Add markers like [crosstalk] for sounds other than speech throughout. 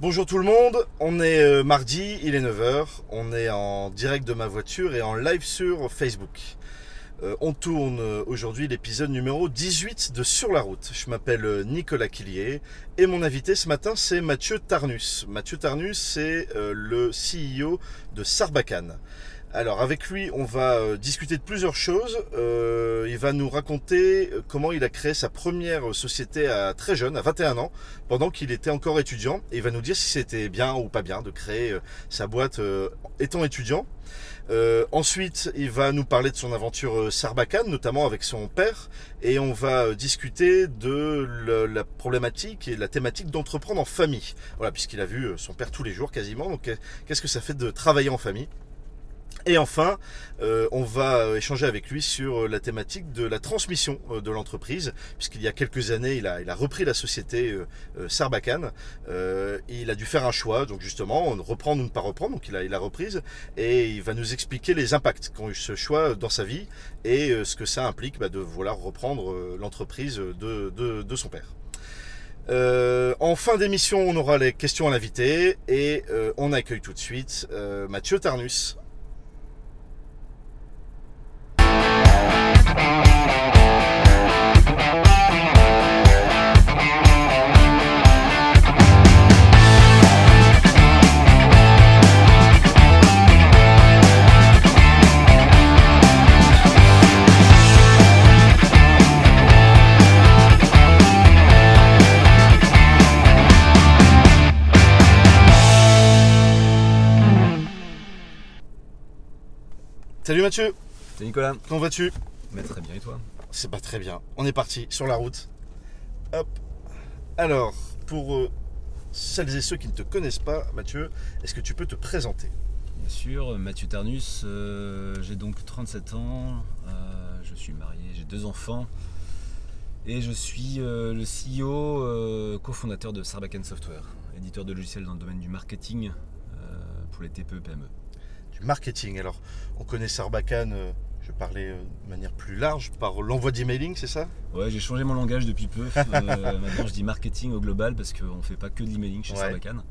Bonjour tout le monde, on est euh, mardi, il est 9h, on est en direct de ma voiture et en live sur Facebook. Euh, on tourne euh, aujourd'hui l'épisode numéro 18 de Sur la route. Je m'appelle Nicolas Quillier et mon invité ce matin c'est Mathieu Tarnus. Mathieu Tarnus c'est le CEO de Sarbacane. Alors avec lui, on va euh, discuter de plusieurs choses. Euh, il va nous raconter euh, comment il a créé sa première société à très jeune, à 21 ans, pendant qu'il était encore étudiant. Et il va nous dire si c'était bien ou pas bien de créer sa boîte étant étudiant. Ensuite, il va nous parler de son aventure Sarbacane, notamment avec son père, et on va discuter de la problématique et la thématique d'entreprendre en famille. Voilà, puisqu'il a vu son père tous les jours quasiment. Donc, qu'est-ce que ça fait de travailler en famille? Et enfin, euh, on va euh, échanger avec lui sur euh, la thématique de la transmission euh, de l'entreprise, puisqu'il y a quelques années, il a, il a repris la société euh, Sarbacane. Euh, il a dû faire un choix, donc justement, reprendre ou ne pas reprendre, donc il a, il a reprise, et il va nous expliquer les impacts qu'ont eu ce choix dans sa vie et ce que ça implique bah, de vouloir reprendre l'entreprise de, de, de son père. Euh, en fin d'émission, on aura les questions à l'invité et euh, on accueille tout de suite euh, Mathieu Tarnus. Salut Mathieu, Salut Nicolas. comment vas-tu? Mais très bien et toi? C'est pas très bien. On est parti sur la route. Hop. Alors, pour euh, celles et ceux qui ne te connaissent pas, Mathieu, est-ce que tu peux te présenter? Bien sûr, Mathieu Tarnus, euh, j'ai donc 37 ans, euh, je suis marié, j'ai deux enfants et je suis le CEO, cofondateur de Sarbacane Software, éditeur de logiciels dans le domaine du marketing pour les TPE PME. Du marketing. Alors, on connaît Sarbacane, euh, je parlais euh, de manière plus large, par l'envoi d'emailing, c'est ça? Ouais, j'ai changé mon langage depuis peu. [laughs] Euh, maintenant, je dis marketing au global parce qu'on ne fait pas que de l'emailing chez Ouais. Sarbacane.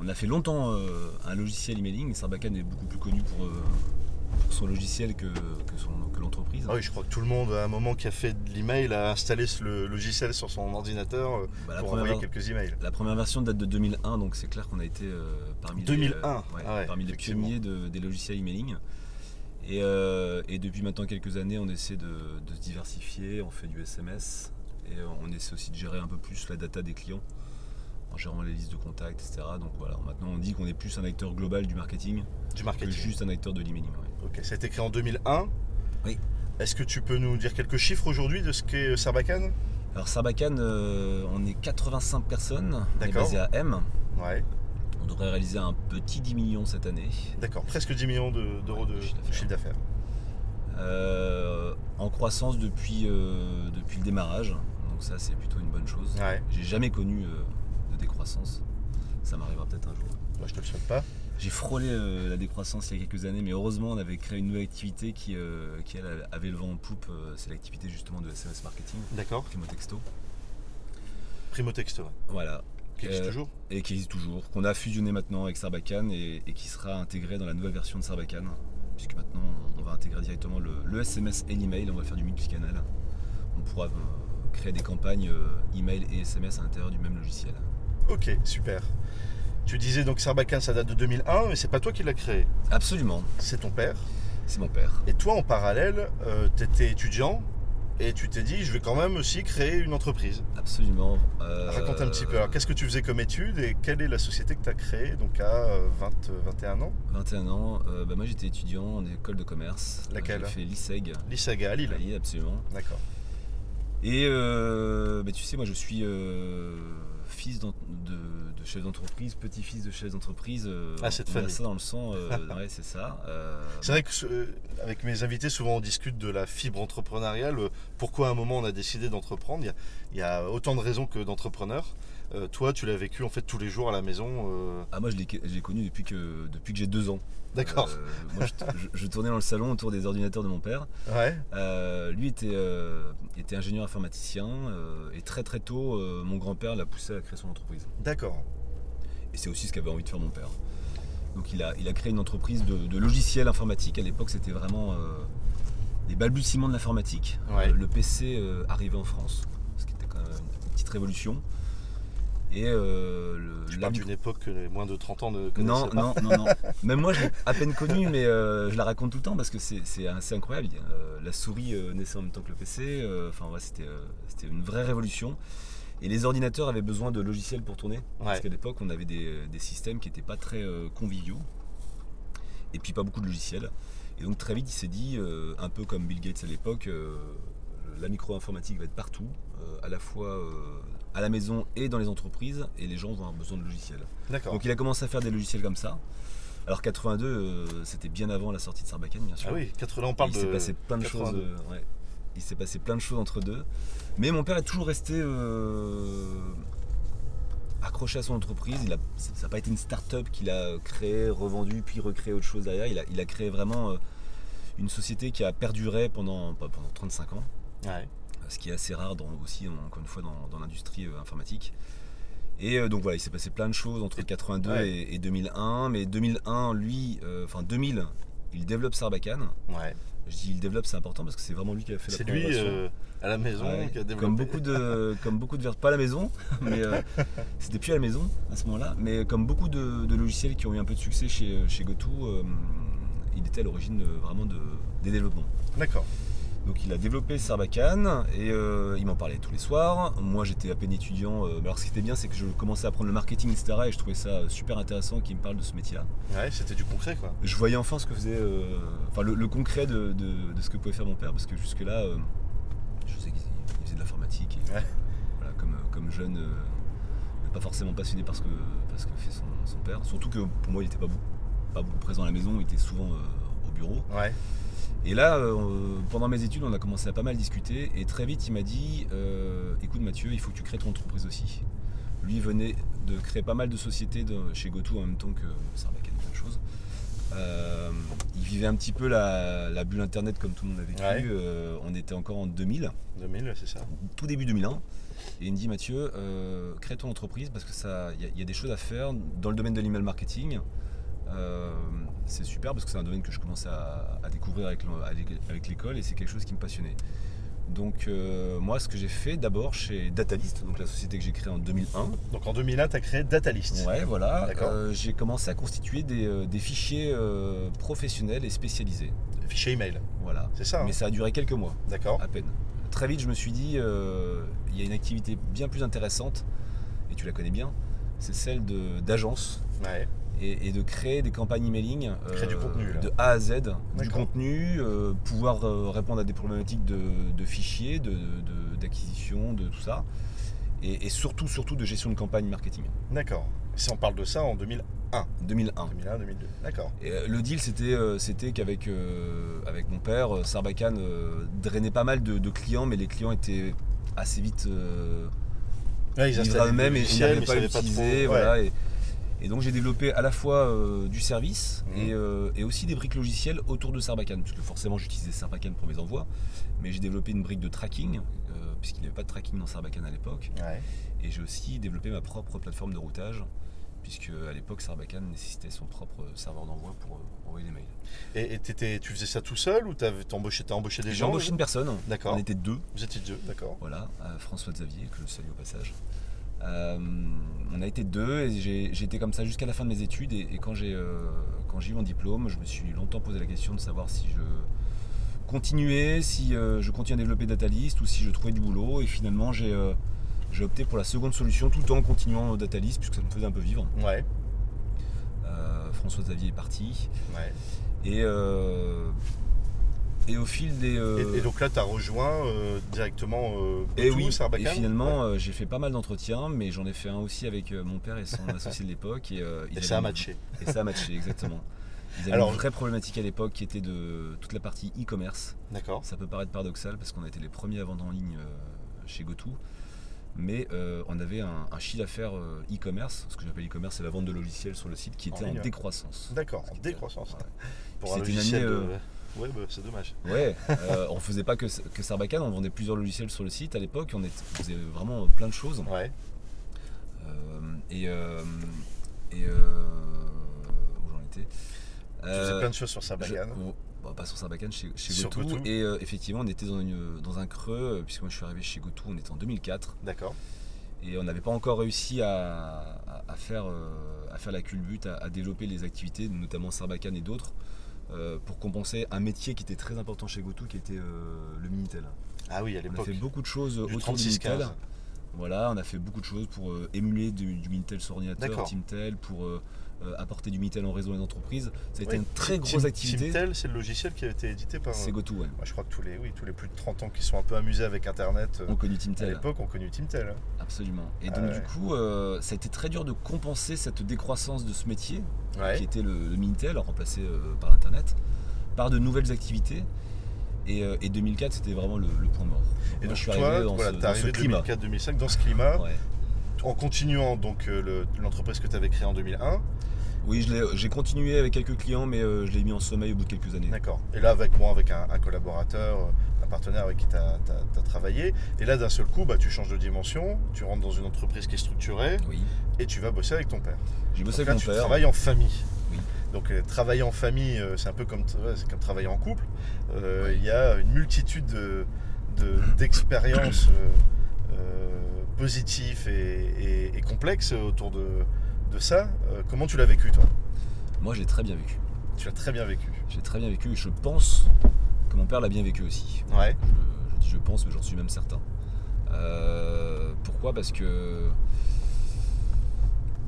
On a fait longtemps un logiciel emailing, mais Sarbacane est beaucoup plus connu pour, pour son logiciel que, que, l'entreprise. Ah oui, je crois que tout le monde, à un moment qui a fait de l'email, a installé ce- le logiciel sur son ordinateur euh, Bah, pour envoyer quelques emails. la première version date de 2001, donc c'est clair qu'on a été euh, parmi, 2001, les, euh, ouais, ah ouais, parmi les pionniers de- des logiciels emailing. Et, euh, et depuis maintenant quelques années, on essaie de, de se diversifier, on fait du SMS et on essaie aussi de gérer un peu plus la data des clients en gérant les listes de contacts, etc. Donc voilà, maintenant on dit qu'on est plus un acteur global du marketing Du que marketing. juste un acteur de l'emailing. ouais. Ok, ça a été créé en 2001. Oui. Est-ce que tu peux nous dire quelques chiffres aujourd'hui de ce qu'est euh, Sarbacane Alors Sarbacane, euh, on est 85 personnes, on est basé à M. Ouais, On devrait réaliser un petit 10 millions cette année. d'accord. Presque 10 millions de- d'euros Ouais, de chiffre d'affaires. Euh, en croissance depuis, euh, depuis le démarrage. Donc ça c'est plutôt une bonne chose. Ouais, J'ai jamais connu décroissance. Ça m'arrivera peut-être un jour. moi je te le souhaite pas. J'ai frôlé euh, la décroissance il y a quelques années, mais heureusement on avait créé une nouvelle activité qui, euh, qui elle, avait le vent en poupe. Euh, C'est l'activité justement de SMS marketing, D'accord. Primo Texto. Primo Texto. Voilà. qui existe toujours. Et qui existe toujours, qu'on a fusionné maintenant avec Sarbacane et, et qui sera intégré dans la nouvelle version de Sarbacane. Puisque maintenant on va intégrer directement le, le SMS et l'email, on va faire du multicanal. On pourra euh, créer des campagnes euh, email et SMS à l'intérieur du même logiciel. Ok, super. Tu disais donc Sarbacane, ça date de 2001, mais c'est pas toi qui l'as créé, Absolument, c'est ton père. c'est mon père. Et toi, en parallèle, tu étais étudiant et tu t'es dit, je vais quand même aussi créer une entreprise. Absolument. Euh, Raconte un petit peu. Alors, qu'est-ce que tu faisais comme étude et quelle est la société que tu as créée donc à euh, 20, euh, 21 ans? 21 ans, euh, bah, moi j'étais étudiant en école de commerce. Laquelle? J'ai fait l'ISEG L'ISAGA à Lille. à Lille, absolument. D'accord. Et euh, bah, tu sais, moi je suis euh, fils de, de chef d'entreprise, petit-fils de chef d'entreprise. euh, Ah, cette on a ça dans le sang, euh, [laughs] ouais, c'est ça. euh, C'est vrai que avec mes invités, souvent on discute de la fibre entrepreneuriale. Pourquoi à un moment on a décidé d'entreprendre il y, a, il y a autant de raisons que d'entrepreneurs. Euh, toi, tu l'as vécu en fait tous les jours à la maison. euh, Ah, moi je l'ai connu depuis que, depuis que j'ai deux ans. D'accord. Euh, moi je, tournais dans le salon autour des ordinateurs de mon père. Ouais. Lui était, était ingénieur informaticien et très très tôt, mon grand-père l'a poussé à créer son entreprise. D'accord. et c'est aussi ce qu'avait envie de faire mon père. Donc il a, il a créé une entreprise de, de logiciels informatiques. À l'époque, c'était vraiment les balbutiements de l'informatique. Ouais. Le PC arrivait en France, ce qui était quand même une petite révolution. Et euh, le, Tu parles d'une époque que les moins de 30 ans ne non, connaissaient pas. non, non, non. [laughs] Même moi, je l'ai à peine connue, mais euh, je la raconte tout le temps parce que c'est assez incroyable. Euh, la souris euh, naissait en même temps que le PC. Enfin, ouais, c'était une vraie révolution. Et les ordinateurs avaient besoin de logiciels pour tourner. Parce qu'à l'époque, on avait des, des systèmes qui n'étaient pas très conviviaux. Et puis pas beaucoup de logiciels. Et donc très vite, il s'est dit, un peu comme Bill Gates à l'époque, la micro-informatique va être partout, à la fois à la maison et dans les entreprises, et les gens vont avoir besoin de logiciels. D'accord. Donc il a commencé à faire des logiciels comme ça. Alors 82, euh, c'était bien avant la sortie de Sarbacane, bien sûr. Ah oui, 80 ans, on parle il de. s'est passé plein de 82. choses. euh, ouais. Il s'est passé plein de choses entre deux. Mais mon père est toujours resté euh, accroché à son entreprise. Il a, ça n'a pas été une start-up qu'il a créée, revendue, puis recréé autre chose derrière. Il a, il a créé vraiment une société qui a perduré pendant, pendant 35 ans Ouais. Ce qui est assez rare dans, aussi, encore une fois, dans, dans l'industrie euh, informatique. Et euh, donc voilà, il s'est passé plein de choses entre Et- 82 ouais. et, et 2001. Mais 2001, lui, euh, enfin 2000, il développe Sarbacane. Ouais. Je dis il développe, c'est important parce que c'est vraiment lui qui a fait la C'est lui euh, à la maison Ouais, qui a développé. comme beaucoup de [laughs] comme beaucoup de pas à la maison mais euh, [laughs] c'était plus à la maison à ce moment-là mais comme beaucoup de, de logiciels qui ont eu un peu de succès chez, chez GoTo euh, il était à l'origine vraiment de, des développements D'accord. Donc il a développé Sarbacane et euh, il m'en parlait tous les soirs. Moi j'étais à peine étudiant. euh, alors ce qui était bien c'est que je commençais à apprendre le marketing etc. Et je trouvais ça super intéressant qu'il me parle de ce métier-là. Ouais, c'était du concret quoi. Je voyais enfin ce que faisait, euh, enfin le, le concret de, de- de ce que pouvait faire mon père parce que jusque là je sais qu'il il faisait de l'informatique et Ouais. voilà, comme, comme jeune euh, pas forcément passionné par ce que, par ce que fait son, son père. Surtout que pour moi il était pas beaucoup, pas beaucoup présent à la maison, il était souvent euh, au bureau. Ouais. Et là, euh, pendant mes études, on a commencé à pas mal discuter. Et très vite, il m'a dit euh, Écoute, Mathieu, il faut que tu crées ton entreprise aussi. Lui il venait de créer pas mal de sociétés de- chez GoTo en même temps que Sarbacane, plein de choses. Euh, il vivait un petit peu la, la bulle internet comme tout le monde a vécu. Ouais. Euh, on était encore en 2000, 2000, c'est ça. tout début 2001. Et il me dit Mathieu, euh, crée ton entreprise parce que ça, il y, a- il y a des choses à faire dans le domaine de l'email marketing. Euh, c'est super parce que c'est un domaine que je commençais à, à découvrir avec, le- avec- avec l'école et c'est quelque chose qui me passionnait. Donc euh, moi, ce que j'ai fait d'abord chez Datalist, donc la société que j'ai créée en 2001, Donc en 2001, tu as créé Datalist. ouais, voilà, euh, j'ai commencé à constituer des, des fichiers euh, professionnels et spécialisés. Fichier email. Voilà. C'est ça. hein Mais ça a duré quelques mois D'accord. à peine. Très vite, je me suis dit, il y a une activité bien plus intéressante, et tu la connais bien, c'est celle d'agence Ouais. Et, et de créer des campagnes emailing euh, Créer du contenu, là. de A à Z, du contenu, euh, pouvoir euh, répondre à des problématiques de, de fichiers, de- de- d'acquisition, de, tout ça, et, et surtout, surtout de gestion de campagne marketing. D'accord. Si on parle de ça en 2001, 2001. 2001, 2002. D'accord. Euh, le deal, c'était euh, c'était qu'avec euh, avec mon père, euh, Sarbacane euh, drainait pas mal de, clients, mais les clients étaient assez vite euh, ils installaient eux-mêmes et ils n'arrivaient pas à trop. Ouais. Voilà, et, et donc j'ai développé à la fois euh, du service Mhm. et, euh, et aussi des briques logicielles autour de Sarbacane, puisque forcément j'utilisais Sarbacane pour mes envois, mais j'ai développé une brique de tracking, euh, puisqu'il n'y avait pas de tracking dans Sarbacane à l'époque, Ouais. et j'ai aussi développé ma propre plateforme de routage, puisque à l'époque Sarbacane nécessitait son propre serveur d'envoi pour envoyer les mails. Et, tu faisais ça tout seul ou t'as embauché, embauché des J'ai gens embauché une personne, D'accord. on était deux, Vous étiez deux, d'accord. Voilà, François Xavier, que je salue au passage. Euh, on a été deux et j'ai été comme ça jusqu'à la fin de mes études. Et, et quand j'ai euh, quand j'ai eu mon diplôme, je me suis longtemps posé la question de savoir si je continuais, si euh, je continuais à développer Datalist ou si je trouvais du boulot. Et finalement, j'ai j'ai opté pour la seconde solution tout en continuant Datalist puisque ça me faisait un peu vivre. Ouais. Euh, François Xavier est parti. ouais. Et, euh, et au fil des. euh, Et, et donc là, tu as rejoint euh, directement euh, Et Boutou, oui, et finalement euh, j'ai fait pas mal d'entretiens, mais j'en ai fait un aussi avec euh, mon père et son [laughs] associé de l'époque. Et, euh, ça a matché. Et ça a matché, exactement. Ils avaient Alors- une vraie problématique à l'époque qui était de toute la partie e-commerce. D'accord. Ça peut paraître paradoxal parce qu'on a été les premiers à vendre en ligne euh, chez GoTo. Mais euh, on avait un, un chiffre d'affaires euh, e-commerce, ce que j'appelle e-commerce, c'est la vente de logiciels sur le site qui était en, décroissance. D'accord, en Ce qui était- décroissance. ouais. Pour un logiciel année, de euh, web, c'est dommage. Ouais, [laughs] euh, on faisait pas que, que Sarbacane, on vendait plusieurs logiciels sur le site à l'époque, on, faisait vraiment plein de choses. Ouais. Euh, et, euh, Et euh, où j'en étais Tu faisais plein de choses sur Sarbacane. je- oh, bah, pas sur Sarbacane, chez, chez Sur Gotou. Gotou. Et euh, effectivement, on était dans, une- dans un creux, euh, puisque moi je suis arrivé chez Gotou, on était en 2004. D'accord. Et on n'avait pas encore réussi à, à- à faire, euh, à faire la culbute, à, à développer les activités, notamment Sarbacane et d'autres, euh, pour compenser un métier qui était très important chez Gotou, qui était euh, le Minitel. Ah oui, à On a l'époque. fait beaucoup de choses Du autour du 36 Minitel. 15. Voilà, on a fait beaucoup de choses pour euh, émuler du, du Minitel sur ordinateur, D'accord. Teamtel, pour euh, apporter du Minitel en réseau des entreprises. Ça a été Oui, une très grosse activité. Timtel, c'est le logiciel qui a été édité par. C'est euh, Gotou, ouais. moi, je crois que tous les, oui, tous les plus de 30 ans qui sont un peu amusés avec Internet euh, On connu à Teamtel. l'époque ont connu Timtel. hein. Absolument. Et Ah donc ouais. du coup, euh, ça a été très dur de compenser cette décroissance de ce métier, qui était le, le Minitel, remplacé euh, par l'Internet, par de nouvelles activités. Et, euh, et 2004, c'était vraiment le, le point mort. Et Moi, donc je suis toi, arrivé dans voilà, ce, dans ce arrivé climat. 2004-2005 dans ce climat, Ouais. En continuant donc euh, le- l'entreprise que tu avais créée en 2001. Oui, j'ai continué avec quelques clients, mais euh, je l'ai mis en sommeil au bout de quelques années. D'accord. Et là, avec moi, avec un, un collaborateur, euh, un partenaire avec qui tu as, travaillé. Et là, d'un seul coup, bah, tu changes de dimension, tu rentres dans une entreprise qui est structurée Oui. et tu vas bosser avec ton père. J'ai bossé Donc là, avec tu mon père. travailles en famille. Oui. Donc euh, travailler en famille, c'est un peu comme, travailler en couple. Oui. Il y a une multitude de- de- [clears throat] positives et, et- et complexes autour de, de ça. Euh, comment tu l'as vécu, toi? Moi, j'ai très bien vécu. Tu l'as très bien vécu. J'ai très bien vécu et je pense que mon père l'a bien vécu aussi. Ouais. Je, je dis je pense, mais j'en suis même certain. Euh, pourquoi? Parce que.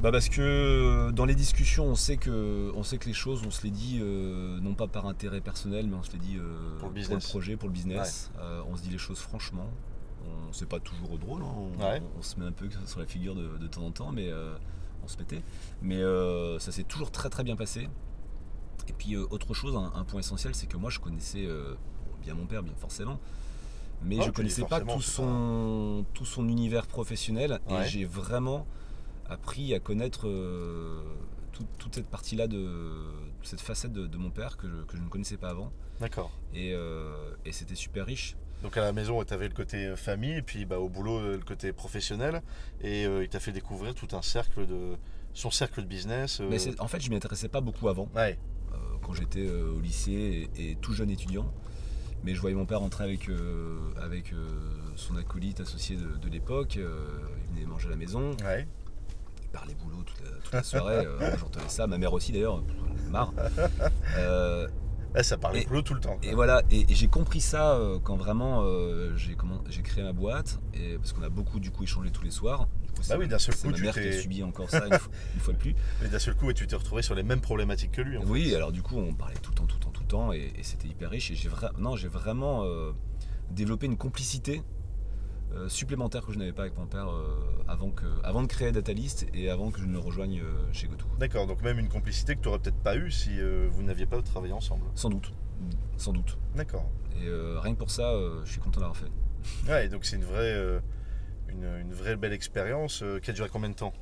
Bah parce que dans les discussions, on sait que, on sait que les choses, on se les dit euh, non pas par intérêt personnel, mais on se les dit euh, Pour le business. projet, pour le business. Euh, on se dit les choses franchement. On c'est pas toujours drôle, hein. on, Ouais. on se met un peu sur la figure de, de temps en temps, mais euh, on se mettait. Mais euh, ça s'est toujours très très bien passé. Et puis euh, autre chose, un, un point essentiel, c'est que moi je connaissais bien mon père, bien forcément, mais Oh, je connaissais pas tout son, tout son univers professionnel Ouais. et j'ai vraiment appris à connaître tout- toute cette partie-là de cette facette de, de mon père que je, que je ne connaissais pas avant D'accord. et, et c'était super riche. Donc à la maison, tu avais le côté euh, famille, et puis bah, au boulot, euh, le côté professionnel. Et euh, il t'a fait découvrir tout un cercle de. son cercle de business. euh, Mais en fait, je m'y intéressais pas beaucoup avant. Ouais, euh, quand j'étais au lycée et, et tout jeune étudiant. Mais je voyais mon père rentrer avec, avec son acolyte associé de, de l'époque. il venait manger à la maison, ouais. il parlait boulot toute la, toute la soirée. [laughs] j'entendais ça, ma mère aussi d'ailleurs, marre. [laughs] Là, ça parlait Et- boulot tout le temps. quoi. et voilà, et, et j'ai compris ça euh, quand vraiment euh, j'ai comment- j'ai créé ma boîte, et, parce qu'on a beaucoup du coup échangé tous les soirs. Du coup, c'est Bah oui, d'un seul coup, ma tu mère qui a subi encore ça une [laughs] fois, une fois de plus. Et d'un seul coup, ouais, tu t'es retrouvé sur les mêmes problématiques que lui. en Oui, fait. alors du coup, on parlait tout le temps, tout le temps, tout le temps, et, et c'était hyper riche. Et j'ai vra- non, j'ai vraiment euh, développé une complicité supplémentaire que je n'avais pas avec mon père euh, avant, que, avant de créer Datalist et avant que je ne le rejoigne euh, chez Gotou. D'accord, donc même une complicité que tu n'aurais peut-être pas eue si euh, vous n'aviez pas travaillé ensemble. Sans doute, sans doute. D'accord. Et euh, rien que pour ça, euh, je suis content d'avoir fait. [laughs] Ouais, donc c'est une vraie, euh, une, une vraie belle expérience euh, qui a duré combien de temps?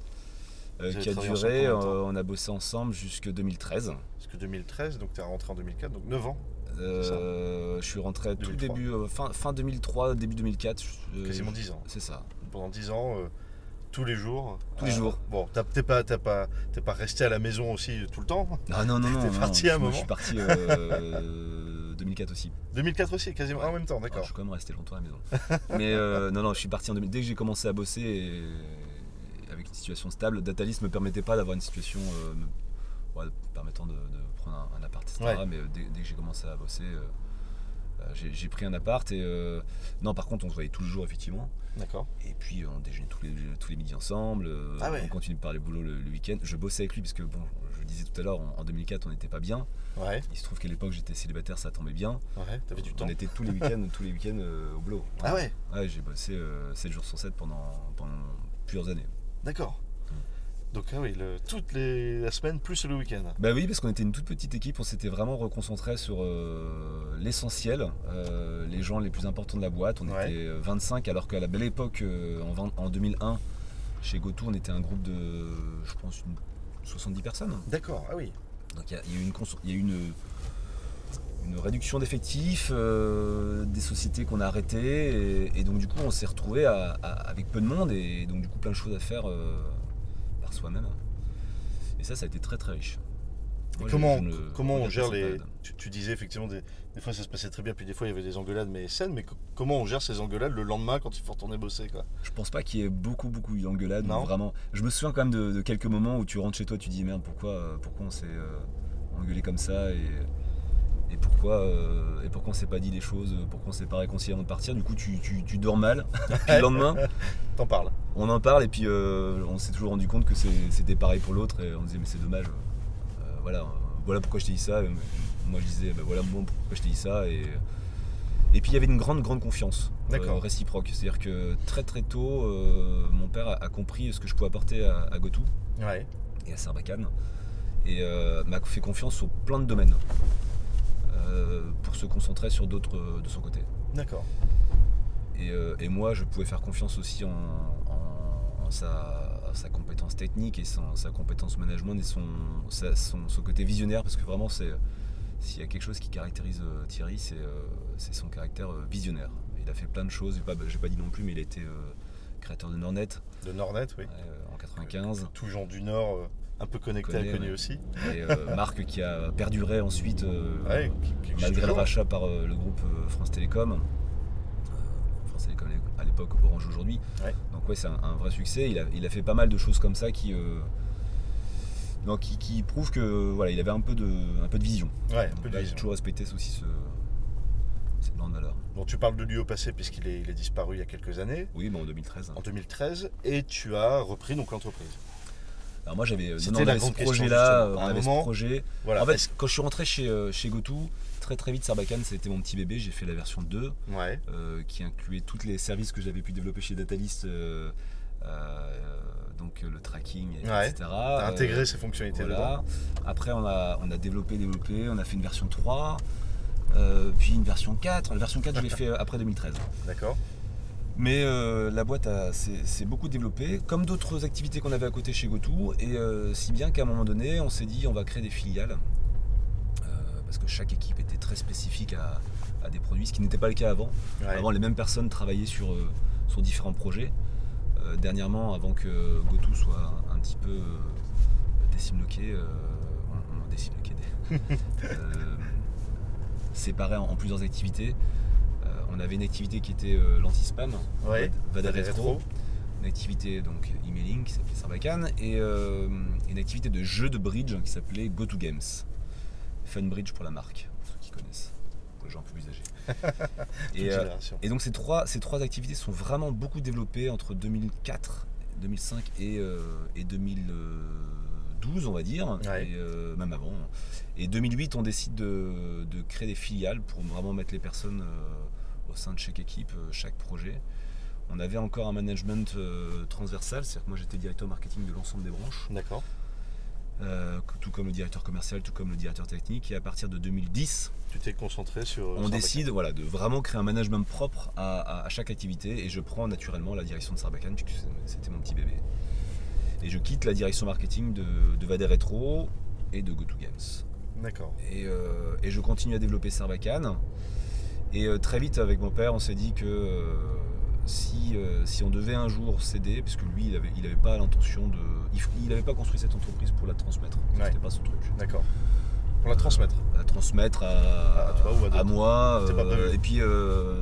Euh, qui a duré, euh, on a bossé ensemble jusque 2013. Parce que 2013, donc tu es rentré en 2004, donc 9 ans, Euh, je suis rentré tout 2003. début, euh, fin, fin 2003, début 2004. je- quasiment je- 10 ans. C'est ça. Pendant 10 ans, euh, tous les jours. Tous les jours. Bon, t'es pas, pas, t'es pas resté à la maison aussi tout le temps? Ah non, non, non. T'es parti non, à un je- moment Je suis parti euh, [laughs] 2004 aussi. 2004 aussi, quasiment en même temps, d'accord. je suis quand même resté longtemps à la maison. Mais euh, [laughs] non, non, je suis parti en 2000. Dès que j'ai commencé à bosser et- avec une situation stable, Datalis me permettait pas d'avoir une situation euh, ouais, permettant de, de prendre un, un appart, etc. Ouais. Mais euh, dès, dès que j'ai commencé à bosser, euh, euh, j'ai pris un appart et euh, non, par contre, on se voyait tous les jours effectivement. D'accord. Et puis on déjeunait tous les, tous les midis ensemble. euh, Ah ouais. On continue de parler boulot le, le week-end. Je bossais avec lui parce que bon, je le disais tout à l'heure, en, en 2004, on n'était pas bien. Ouais, Il se trouve qu'à l'époque, j'étais célibataire, ça tombait bien. ouais, t'avais du temps. On était tous les week-ends, tous les week-ends euh, au boulot. Ah ouais, Ouais, j'ai bossé euh, 7 jours sur 7 pendant, pendant plusieurs années. d'accord. Donc ah oui, le, toutes les la semaine plus le week-end. Bah oui, parce qu'on était une toute petite équipe, on s'était vraiment reconcentré sur euh, l'essentiel, euh, les gens les plus importants de la boîte. On Ouais. était euh, 25, alors qu'à la belle époque, euh, en, 20 en 2001, chez GoTo, on était un groupe de, je pense, une 70 personnes. D'accord, ah oui. Donc il y a- y, une, y a une, une réduction d'effectifs, euh, des sociétés qu'on a arrêtées, et, et donc du coup on s'est retrouvé avec peu de monde, et donc du coup plein de choses à faire euh, par soi-même. Et ça, ça a été très très riche. Et Moi, comment je comment on gère les. Tu, tu disais effectivement, des, des fois ça se passait très bien, puis des fois il y avait des engueulades, mais saines, mais co- comment on gère ces engueulades le lendemain quand il faut retourner bosser quoi? Je pense pas qu'il y ait beaucoup beaucoup d'engueulades. Non. Vraiment. Je me souviens quand même de, de quelques moments où tu rentres chez toi, tu dis merde, pourquoi, euh, pourquoi on s'est euh, engueulé comme ça et, et pourquoi euh, et pourquoi on s'est pas dit les choses, pourquoi on s'est pas réconcilié avant de partir? Du coup, tu, tu- tu dors mal. [laughs] puis le lendemain, [laughs] T'en parles on en parle et puis euh, on s'est toujours rendu compte que c'était pareil pour l'autre et on disait mais c'est dommage. Euh, voilà, euh, voilà pourquoi je t'ai dit ça. Et moi je disais bah, voilà bon pourquoi je t'ai dit ça et et puis il y avait une grande grande confiance euh, réciproque. C'est-à-dire que très très tôt euh, mon père a, a compris ce que je pouvais apporter à, à Gotou Ouais. et à Sarbacane et euh, m'a fait confiance sur plein de domaines euh, se concentrer sur d'autres euh, de son côté. D'accord. Et, euh, et moi, je pouvais faire confiance aussi en, en- en sa, sa compétence technique et son- sa compétence management et son, sa- son, son côté visionnaire, parce que vraiment, c'est s'il y a quelque chose qui caractérise euh, Thierry, c'est c'est son caractère visionnaire. Il a fait plein de choses, j'ai pas, j'ai pas dit non plus, mais il a été euh, créateur de Nornet De Nordnet, oui. en 95. Tous gens du Nord, un peu Connais, inconnus ouais. aussi. Et euh, [laughs] marque qui a perduré ensuite, euh, Ouais, qui- qui existe malgré le rachat par euh, le groupe France Télécom. France Télécom à l'époque, Orange aujourd'hui. Ouais. Donc ouais, c'est un, un vrai succès. Il a, il a fait pas mal de choses comme ça qui, non, qui, qui prouvent que voilà, il avait un peu de, un peu de vision. Ouais, un de J'ai toujours respecté aussi ce, cette grande valeur. Bon, tu parles de lui au passé puisqu'il est, il est disparu il y a quelques années, Oui, mais en 2013. en 2013, et tu as repris donc l'entreprise. Alors moi j'avais, C'était non, on la avait ce grande question, projet-là, justement. À on avait moment, ce projet. Voilà. En fait, quand je suis rentré chez, euh, chez GoTo, très très vite Sarbacane c'était mon petit bébé. J'ai fait la version 2. Ouais. euh, qui incluait tous les services que j'avais pu développer chez Datalist, euh, euh, donc euh, le tracking, Ouais. etc. T'as Euh, intégré ces fonctionnalités voilà. Après, on a, on a développé, développé, on a fait une version 3, euh, puis une version 4. La version 4, je l'ai [laughs] fait après 2013. D'accord. Mais euh, la boîte a- s'est beaucoup développée, comme d'autres activités qu'on avait à côté chez GoTo, et euh, si bien qu'à un moment donné, on s'est dit on va créer des filiales, euh, parce que chaque équipe était très spécifique à, à des produits, ce qui n'était pas le cas avant. Ouais. Avant, les mêmes personnes travaillaient sur, sur différents projets. Dernièrement, avant que GoTo soit un, petit peu décimloqué, on, on décimloqué, des- [laughs] séparé en, en plusieurs activités. On avait une activité qui était euh, l'anti-spam, Ouais. Vada Vada Retro, Retro. une activité donc emailing qui s'appelait Sarbacane et euh, une activité de jeu de bridge qui s'appelait GoTo Games. Fun Bridge pour la marque, pour ceux qui connaissent, pour les gens un peu plus âgés. [laughs] Toute et, euh, et donc ces trois, ces trois activités sont vraiment beaucoup développées entre 2004, 2005 et, euh, et 2012 on va dire, Ouais. et même avant. Et 2008 on décide de, de créer des filiales pour vraiment mettre les personnes euh, au sein de chaque équipe, euh, chaque projet. On avait encore un management euh, transversal, c'est-à-dire que moi j'étais directeur marketing de l'ensemble des branches, D'accord. euh, tout comme le directeur commercial, tout comme le directeur technique. Et à partir de 2010, Tu t'es concentré sur. on décide voilà, de vraiment créer un management propre à, à- à chaque activité et je prends naturellement la direction de Sarbacane puisque c'était mon petit bébé. Et je quitte la direction marketing de, de Vada Retro et de GoTo Games. D'accord. Et, euh, et je continue à développer Sarbacane. Et euh, très vite avec mon père on s'est dit que euh, si, euh, si on devait un jour céder, parce que lui il n'avait il avait pas l'intention de... Il n'avait pas construit cette entreprise pour la transmettre. Ouais. C'était pas son truc D'accord. Pour la transmettre. à transmettre à, À toi ou à d'autres. moi et puis de,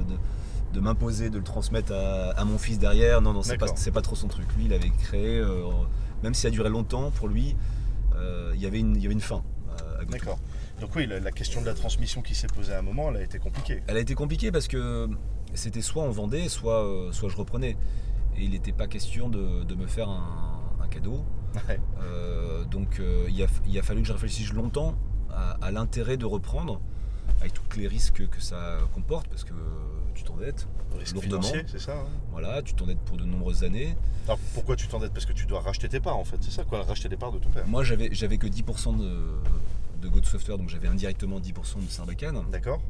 de m'imposer de le transmettre à, à mon fils derrière non non c'est pas, pas trop son truc lui il avait créé euh, même si ça a duré longtemps pour lui euh, il y avait une il y avait une fin euh, à. D'accord. Donc oui, la, la question de la transmission qui s'est posée à un moment, elle a été compliquée. elle a été compliquée parce que c'était soit on vendait soit euh, soit je reprenais et il n'était pas question de, de me faire un, un cadeau Ouais. Euh, donc euh, il, a, il a fallu que je réfléchisse longtemps à, à l'intérêt de reprendre, avec tous les risques que ça comporte, parce que tu t'endettes, Lourdement. c'est ça. hein voilà, tu t'endettes pour de nombreuses années. Alors pourquoi tu t'endettes Parce que tu dois racheter tes parts en fait, c'est ça quoi, racheter les parts de ton père. Moi j'avais, j'avais que 10% de, de Go Software, donc j'avais indirectement 10% de Sarbacane. D'accord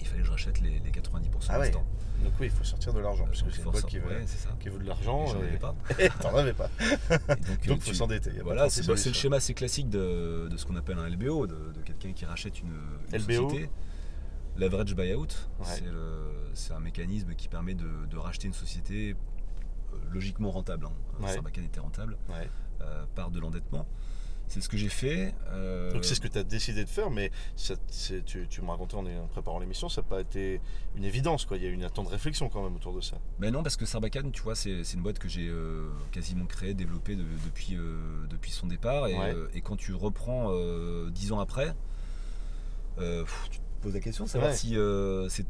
Il fallait que je rachète les, les 90% Ah ouais. restants. Donc oui, il faut sortir de l'argent, parce que Donc, c'est une boîte qui veut, ouais, qui veut de l'argent. J'en avais pas. [laughs] T'en avais pas. Donc, [laughs] euh, il faut tu- s'endetter. Voilà, 36 c'est bah, le schéma assez classique de, de ce qu'on appelle un LBO, de, de quelqu'un qui rachète une, une LBO. société. Leverage buyout, Ouais. c'est un mécanisme qui permet de, de racheter une société euh, logiquement rentable. Hein. Sarbacane était rentable euh, par de l'endettement. C'est ce que j'ai fait. euh, Donc c'est ce que tu as décidé de faire, mais ça- tu, tu me racontais en, en préparant l'émission, ça n'a pas été une évidence. Quoi. Il y a eu un temps de réflexion quand même autour de ça. Ben non, parce que Sarbacane, tu vois, c'est une boîte que j'ai euh, quasiment créée, développée de- depuis, euh, depuis son départ. Et, Ouais. et quand tu reprends dix ans après, pff, tu te poses la question de savoir Ouais. si c'est-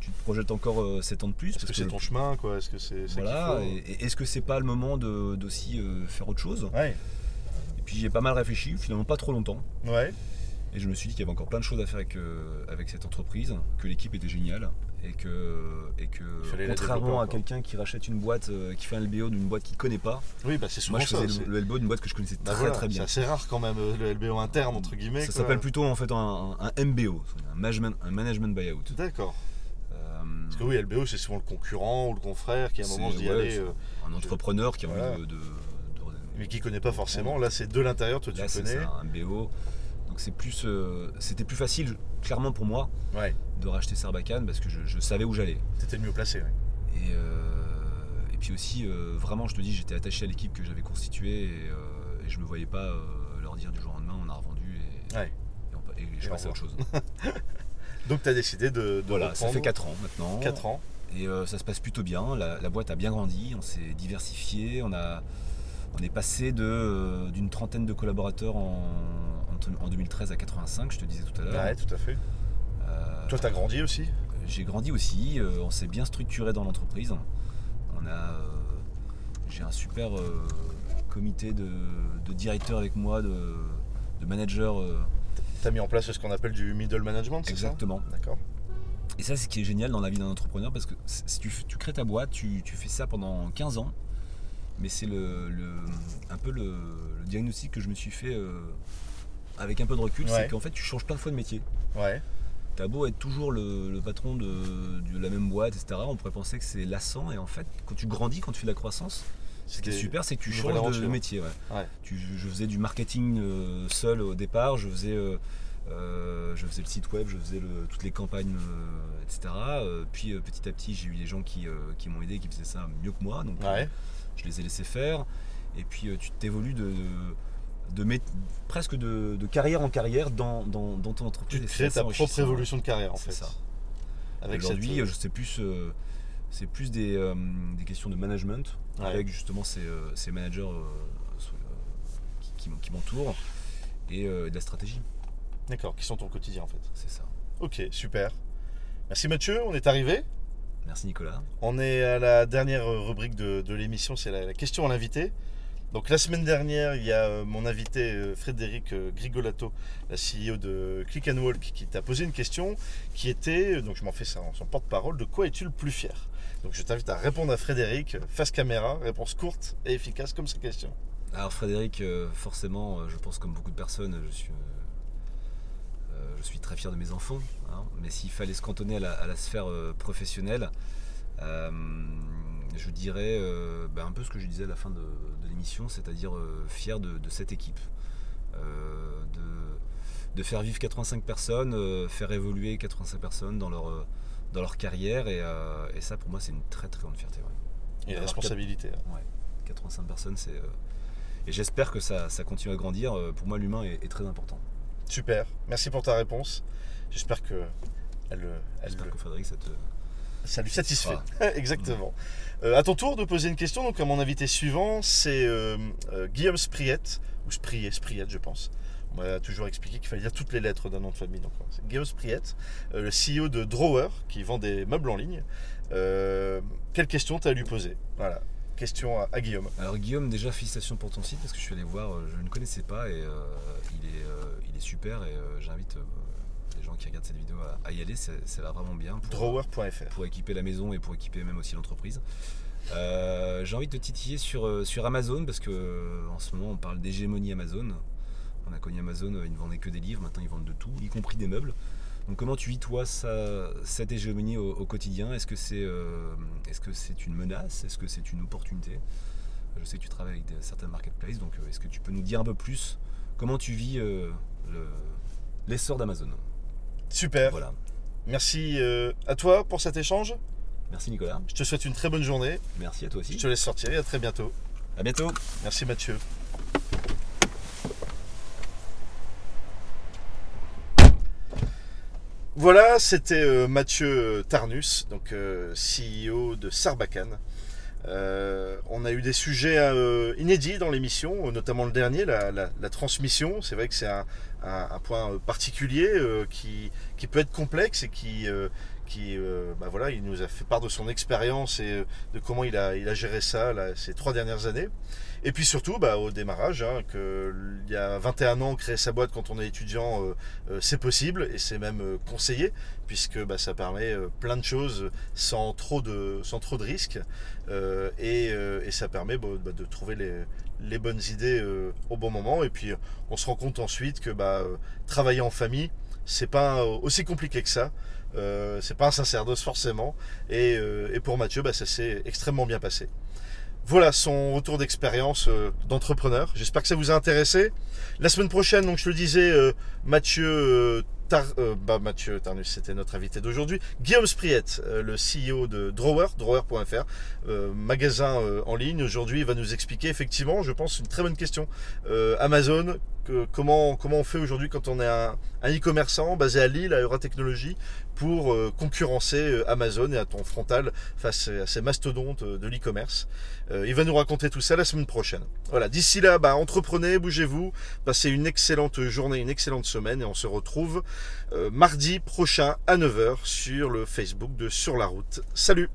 tu te projettes encore euh, 7 ans de plus. Est-ce que c'est ton chemin quoi? Est-ce que c'est Voilà, faut et, et est-ce que c'est pas le moment de- d'aussi euh, faire autre chose? Ouais, puis j'ai pas mal réfléchi, finalement pas trop longtemps. ouais, Et je me suis dit qu'il y avait encore plein de choses à faire avec, euh, avec cette entreprise, que l'équipe était géniale et que, et que contrairement à quelqu'un qui rachète une boîte, euh, qui fait un LBO d'une boîte qu'il connaît pas, oui, bah c'est souvent moi je ça. faisais le, le LBO d'une boîte que je connaissais bah très voilà, très bien. C'est assez rare quand même euh, le LBO interne entre guillemets. Ça s'appelle plutôt en fait un, un MBO, un management, un management buyout. D'accord. Euh, Parce que oui, LBO c'est souvent le concurrent ou le confrère qui à un moment se dit ouais, allez, un entrepreneur qui a Voilà. envie de- mais qui connaît pas forcément. Là c'est de l'intérieur, toi tu Là, c'est connais. ça, un BO. Donc c'est plus, euh, c'était plus facile, clairement pour moi, Ouais, de racheter Sarbacane parce que je, je savais où j'allais. t'étais le mieux placé. ouais. Et, euh, et puis aussi, euh, vraiment, je te dis, j'étais attaché à l'équipe que j'avais constituée et, et je me voyais pas leur dire du jour au lendemain, on a revendu et, Ouais. et on- et je passais à autre chose. [laughs] Donc tu as décidé de, de voilà, ça fait 4 ans maintenant. 4 ans. Et ça se passe plutôt bien. La, la boîte a bien grandi, on s'est diversifié, on, a, on est passé euh, d'une trentaine de collaborateurs en, en, en 2013 à 85, je te disais tout à l'heure. Ouais, tout à fait. Euh, Toi t'as grandi aussi? J'ai grandi aussi, euh, on s'est bien structuré dans l'entreprise. On a, euh, j'ai un super comité de, de directeurs avec moi, de, de managers. T'as mis en place ce qu'on appelle du middle management, c'est ça? Exactement. D'accord. Et ça, c'est ce qui est génial dans la vie d'un entrepreneur parce que si tu, tu crées ta boîte, tu, tu fais ça pendant 15 ans. Mais c'est le, le- un peu le, le diagnostic que je me suis fait euh, avec un peu de recul, Ouais. c'est qu'en fait tu changes plein de fois de métier. Ouais. T'as beau être toujours le, le patron de, de la même boîte, etc. On pourrait penser que c'est lassant et en fait quand tu grandis, quand tu fais de la croissance, ce qui est super, c'est que tu changes de, métier. ouais. Ouais. Tu- je faisais du marketing euh, seul au départ, je faisais, euh, je faisais le site web, je faisais toutes les campagnes, etc. Puis petit à petit, j'ai eu des gens qui, qui m'ont aidé, qui faisaient ça mieux que moi, donc Ouais. Je les ai laissés faire. Et puis euh, tu t'évolues de, presque de, de carrière en carrière dans, dans, dans ton entreprise. Tu crées ta propre évolution de carrière en C'est fait. ça. Avec Aujourd'hui, cette, euh, je sais plus, euh, c'est plus des, euh, des questions de management Ouais. avec justement ces, euh, ces managers qui, qui m'entourent et de la stratégie. D'accord, qui sont ton quotidien en fait. C'est ça. Ok, super. Merci Mathieu, on est arrivé. Merci Nicolas. On est à la dernière rubrique de, de l'émission, c'est la, la question à l'invité. Donc la semaine dernière, il y a euh, mon invité euh, Frédéric euh, Grigolato, la CEO de Click and Walk, qui t'a posé une question qui était, donc je m'en fais ça en son porte-parole, de quoi es-tu le plus fier? Donc je t'invite à répondre à Frédéric, face caméra, réponse courte et efficace comme sa question. Alors Frédéric, forcément, je pense comme beaucoup de personnes, je suis, je suis très fier de mes enfants. hein. mais s'il fallait se cantonner à la, à la sphère euh, professionnelle, euh, je dirais euh, ben, un peu ce que je disais à la fin de, de l'émission, c'est-à-dire fier de, de cette équipe. De, de faire vivre 85 personnes, faire évoluer 85 personnes dans leur, dans leur carrière. Et, et ça, pour moi, c'est une très très grande fierté. ouais. Et la responsabilité. hein. Ouais, 85 personnes, c'est. Et j'espère que ça, ça continue à grandir. Pour moi, l'humain est, est très important. Super, merci pour ta réponse. J'espère que elle, euh, elle, J'espère que Frédéric, ça te. ça lui satisfait. [laughs] Exactement. Euh, à ton tour de poser une question, donc à mon invité suivant, c'est euh, euh, Guillaume Spriette, ou Spriet, Spriette je pense. On m'a toujours expliqué qu'il fallait dire toutes les lettres d'un nom de famille. Donc, c'est Guillaume Spriette, le CEO de Drawer, qui vend des meubles en ligne. Quelle question tu as à lui poser? Voilà, question à, à Guillaume. Alors, Guillaume, déjà, félicitations pour ton site parce que je suis allé voir, euh, je ne connaissais pas et euh, il, est, euh, il est super. Et euh, j'invite les gens qui regardent cette vidéo à, à y aller. Ça, ça va vraiment bien. Pour, Drawer.fr. pour équiper la maison et pour équiper même aussi l'entreprise. J'ai envie de te titiller sur, sur Amazon parce que en ce moment on parle d'hégémonie Amazon. On a connu Amazon, ils ne vendaient que des livres, maintenant ils vendent de tout, y compris des meubles. Donc comment tu vis toi ça, cette hégémonie au, au quotidien? Est-ce que c'est euh, est-ce que c'est une menace? Est-ce que c'est une opportunité? Je sais que tu travailles avec des- certaines marketplaces, donc euh, est-ce que tu peux nous dire un peu plus comment tu vis euh, le- l'essor d'Amazon? Super. Voilà. Merci à toi pour cet échange. Merci Nicolas. Je te souhaite une très bonne journée. Merci à toi Je aussi. te laisse sortir et à très bientôt. À bientôt. Merci Mathieu. Voilà, c'était euh, Mathieu Tarnus, donc euh, CEO de Sarbacane. Euh, on a eu des sujets euh, inédits dans l'émission, notamment le dernier, la, transmission. C'est vrai que c'est un, point euh, particulier euh, qui, peut être complexe et qui, euh, euh, bah voilà, il nous a fait part de son expérience et euh, de comment il a, géré ça ces trois dernières années. Et puis surtout, bah, au démarrage, hein, il y a 21 ans, créer sa boîte quand on est étudiant, euh, euh, c'est possible et c'est même euh, conseillé, puisque bah, ça permet plein de choses sans trop de, sans trop de risques. Et, ça permet bah, de trouver les, bonnes idées au bon moment. Et puis on se rend compte ensuite que travailler en famille, c'est pas aussi compliqué que ça. C'est pas un sacerdoce forcément. Et, pour Mathieu, ça s'est extrêmement bien passé. Voilà son retour d'expérience euh, d'entrepreneur. J'espère que ça vous a intéressé. La semaine prochaine, donc je le disais, euh, Mathieu euh, Tar, bah, Mathieu Tarnus, c'était notre invité d'aujourd'hui. Guillaume Spriette, le CEO de Drawer, drawer.fr, magasin en ligne. Aujourd'hui, il va nous expliquer effectivement, je pense, une très bonne question. Amazon, comment, comment on fait aujourd'hui quand on est un, e-commerçant basé à Lille, à Euratechnologie, pour euh, concurrencer euh, Amazon et à ton frontal face à ces mastodontes euh, de l'e-commerce. Il va nous raconter tout ça la semaine prochaine. Voilà, d'ici là, bah, entreprenez, bougez-vous, passez une excellente journée, une excellente semaine et on se retrouve mardi prochain à 9h sur le Facebook de Sur la route. Salut